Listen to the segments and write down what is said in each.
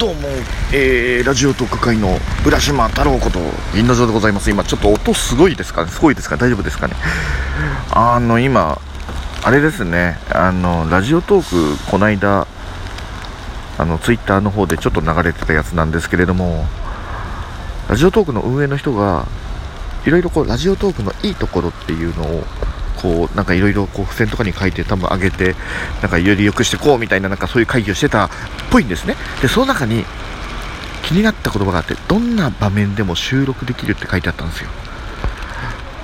どうも、えー、ラジオ特会の浦島太郎こと銀の城でございます。今ちょっと音すごいですかね？すごいですか？大丈夫ですかね？あの今あれですね。あのラジオトークこないだあのツイッターの方でちょっと流れてたやつなんですけれどもラジオトークの運営の人がいろいろこうラジオトークのいいところっていうのをこうなんかいろいろ付箋とかに書いて多分上げてなんかより良くしてこうみたいななんかそういう会議をしてたっぽいんですね。でその中に気になった言葉があってどんな場面でも収録できるって書いてあったんですよ。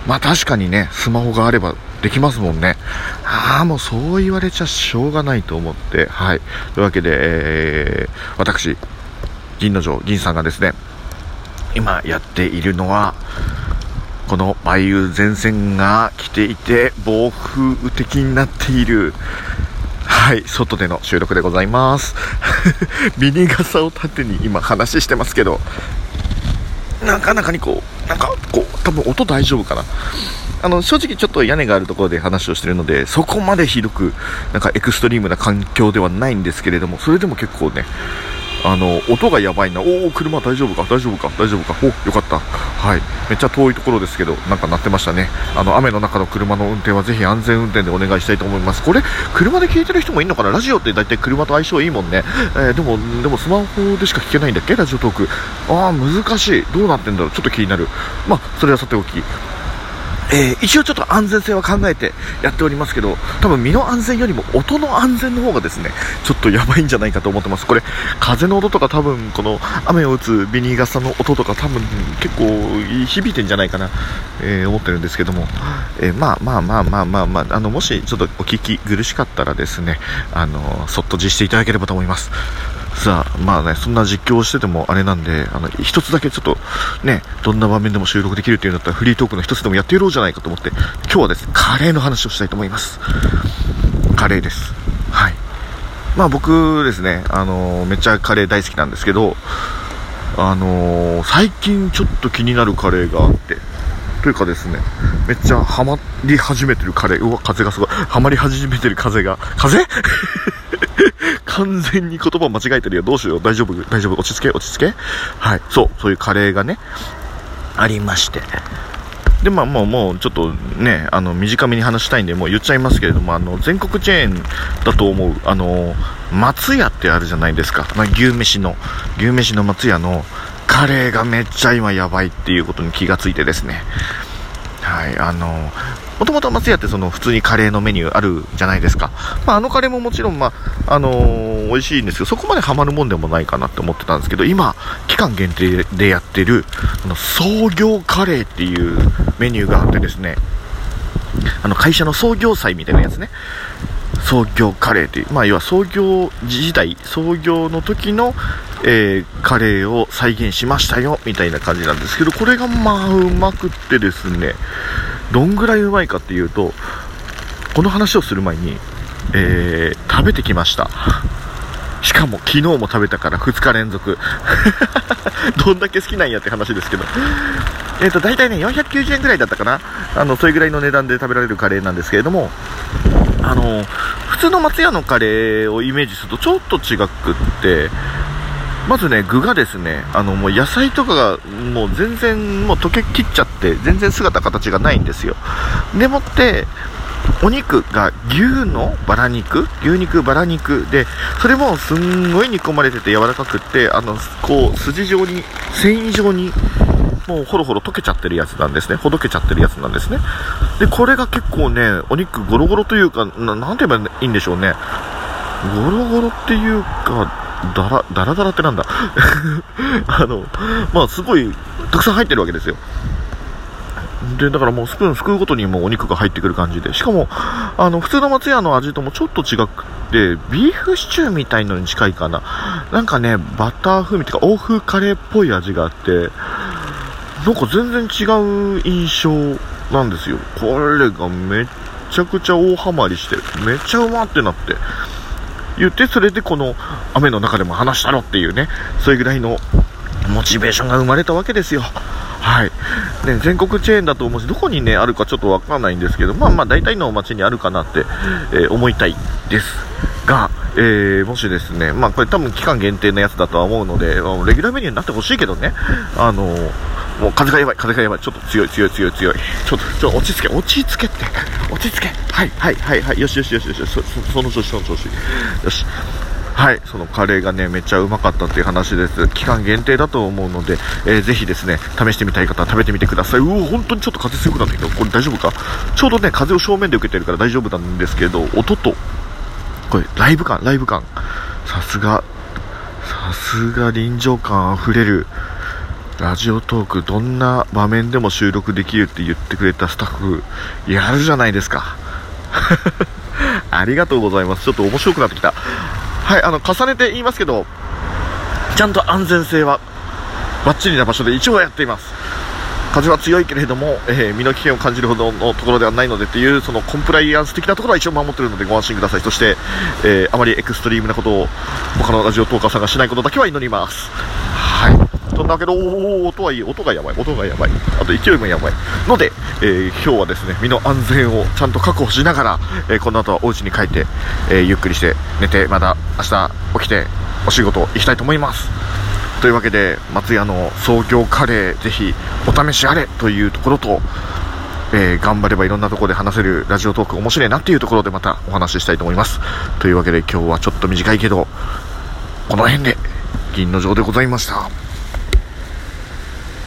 まあ確かにねスマホがあればできますもんね。ああもうそう言われちゃしょうがないと思ってはい。というわけで、えー、私銀の城銀さんがですね今やっているのはこの梅雨前線が来ていて暴風雨的になっている。はい外での収録でございます。ミニ傘を縦に今話してますけどなかなかにこうなんかこう多分音大丈夫かな。あの正直ちょっと屋根があるところで話をしてるのでそこまでひどくなんかエクストリームな環境ではないんですけれどもそれでも結構ねあの音がやばいな、おお、車大丈夫か、大丈夫か、大丈夫か、およかった、はい、めっちゃ遠いところですけど、なんか鳴ってましたね、あの雨の中の車の運転はぜひ安全運転でお願いしたいと思います、これ、車で聞いてる人もいるのかな、ラジオって大体車と相性いいもんね、えー、でも、でもスマホでしか聞けないんだっけ、ラジオトーク、ああ、難しい、どうなってんだろう、ちょっと気になる、まあ、それはさておき、えー、一応ちょっと安全性は考えてやっておりますけど、多分身の安全よりも音の安全の方がですね、ちょっとやばいんじゃないかと思ってます。これ、風の音とか多分この雨を打つビニー傘の音とか多分結構響いてんじゃないかな、えー、思ってるんですけども、えー、まあまあまあまあまあまあ、あの、もしちょっとお聞き苦しかったらですね、あの、そっと実していただければと思います。さあ、まあね、そんな実況をしててもあれなんで、あの、一つだけちょっと、ね、どんな場面でも収録できるっていうんだったらフリートークの一つでもやってやろうじゃないかと思って、今日はですね、カレーの話をしたいと思います。カレーです。はい。まあ僕ですね、あの、めっちゃカレー大好きなんですけど、あのー、最近ちょっと気になるカレーがあって、というかですね、めっちゃハマり始めてるカレー、うわ、風がすごい、ハマり始めてる風が、風？完全に言葉間違えてるよ。どうしよう。大丈夫？大丈夫？落ち着け？落ち着け？はい。そう。そういうカレーがね、ありまして。で、まあ、もう、もう、ちょっとね、あの、短めに話したいんで、もう言っちゃいますけれども、あの、全国チェーンだと思う、あの、松屋ってあるじゃないですか。まあ、牛飯の、牛飯の松屋の、カレーがめっちゃ今やばいっていうことに気がついてですね。はい、あの、もともと松屋ってその普通にカレーのメニューあるじゃないですか。まあ、あのカレーももちろん、まあ、あのー、美味しいんですけど、そこまでハマるもんでもないかなって思ってたんですけど、今、期間限定でやってる、あの、創業カレーっていうメニューがあってですね、あの、会社の創業祭みたいなやつね。創業カレーっていう、まあ、要は創業時代、創業の時の、えー、カレーを再現しましたよ、みたいな感じなんですけど、これがまあ、うまくってですね、どんぐらいうまいかっていうと、この話をする前に、えー、食べてきました。しかも昨日も食べたから2日連続。どんだけ好きなんやって話ですけど。えっ、ー、と、大体ね、490円ぐらいだったかな。あの、それぐらいの値段で食べられるカレーなんですけれども、あの、普通の松屋のカレーをイメージするとちょっと違くって、まずね、具がですね、あの、もう野菜とかがもう全然もう溶けきっちゃって、全然姿形がないんですよ。でもって、お肉が牛のバラ肉？牛肉バラ肉で、それもすんごい煮込まれてて柔らかくって、あの、こう、筋状に、繊維状に、もうほろほろ溶けちゃってるやつなんですね。ほどけちゃってるやつなんですね。で、これが結構ね、お肉ゴロゴロというか、ななんて言えばいいんでしょうね。ゴロゴロっていうか、だら、だらだらってなんだ あの、まあすごい、たくさん入ってるわけですよ。で、だからもうスプーンすくうごとにもうお肉が入ってくる感じで、しかも、あの、普通の松屋の味ともちょっと違くて、ビーフシチューみたいのに近いかな。なんかね、バター風味っていうか、欧風カレーっぽい味があって、なんか全然違う印象なんですよ。これがめっちゃくちゃ大ハマりして、めっちゃうまってなって。言って、それでこの雨の中でも話したろっていうね、それぐらいのモチベーションが生まれたわけですよ。はい。ね、全国チェーンだと思うし、どこにね、あるかちょっとわかんないんですけど、まあまあ大体の街にあるかなって、えー、思いたいです。が、えー、もしですね、まあこれ多分期間限定のやつだとは思うので、レギュラーメニューになってほしいけどね、あのもう風がやばい、風がやばい、ちょっと強い、強い、強い、強い。ちょっと、ちょっと落ち着け、落ち着けって、落ち着け。はい、はい、はい、はい、よしよしよしよし、そその調子、その調子。よし。はい、そのカレーがね、めっちゃうまかったっていう話です。期間限定だと思うので、えー、ぜひですね、試してみたい方食べてみてください。うお、本当にちょっと風強くなってきた。これ大丈夫か？ちょうどね、風を正面で受けてるから大丈夫なんですけど、音と、これ、ライブ感、ライブ感。さすが、さすが臨場感あふれる、ラジオトーク、どんな場面でも収録できるって言ってくれたスタッフ、やるじゃないですか。ありがとうございます。ちょっと面白くなってきた。はい、あの、重ねて言いますけど、ちゃんと安全性はバッチリな場所で一応やっています。風は強いけれども、えー、身の危険を感じるほどのところではないのでっていうそのコンプライアンス的なところは一応守ってるのでご安心くださいそして、えー、あまりエクストリームなことを他のラジオトーカーさんがしないことだけは祈りますはいそんなわけでお音はいい音がやばい音がやばい。あと勢いもやばい。ので、えー、今日はですね身の安全をちゃんと確保しながら、えこの後はお家に帰って、えゆっくりして寝てまた明日起きてお仕事行きたいと思います。というわけで松屋の創業カレーぜひお試しあれというところと、えー、頑張ればいろんなところで話せるラジオトーク面白いなっていうところでまたお話ししたいと思います。というわけで今日はちょっと短いけどこの辺で銀の城でございました。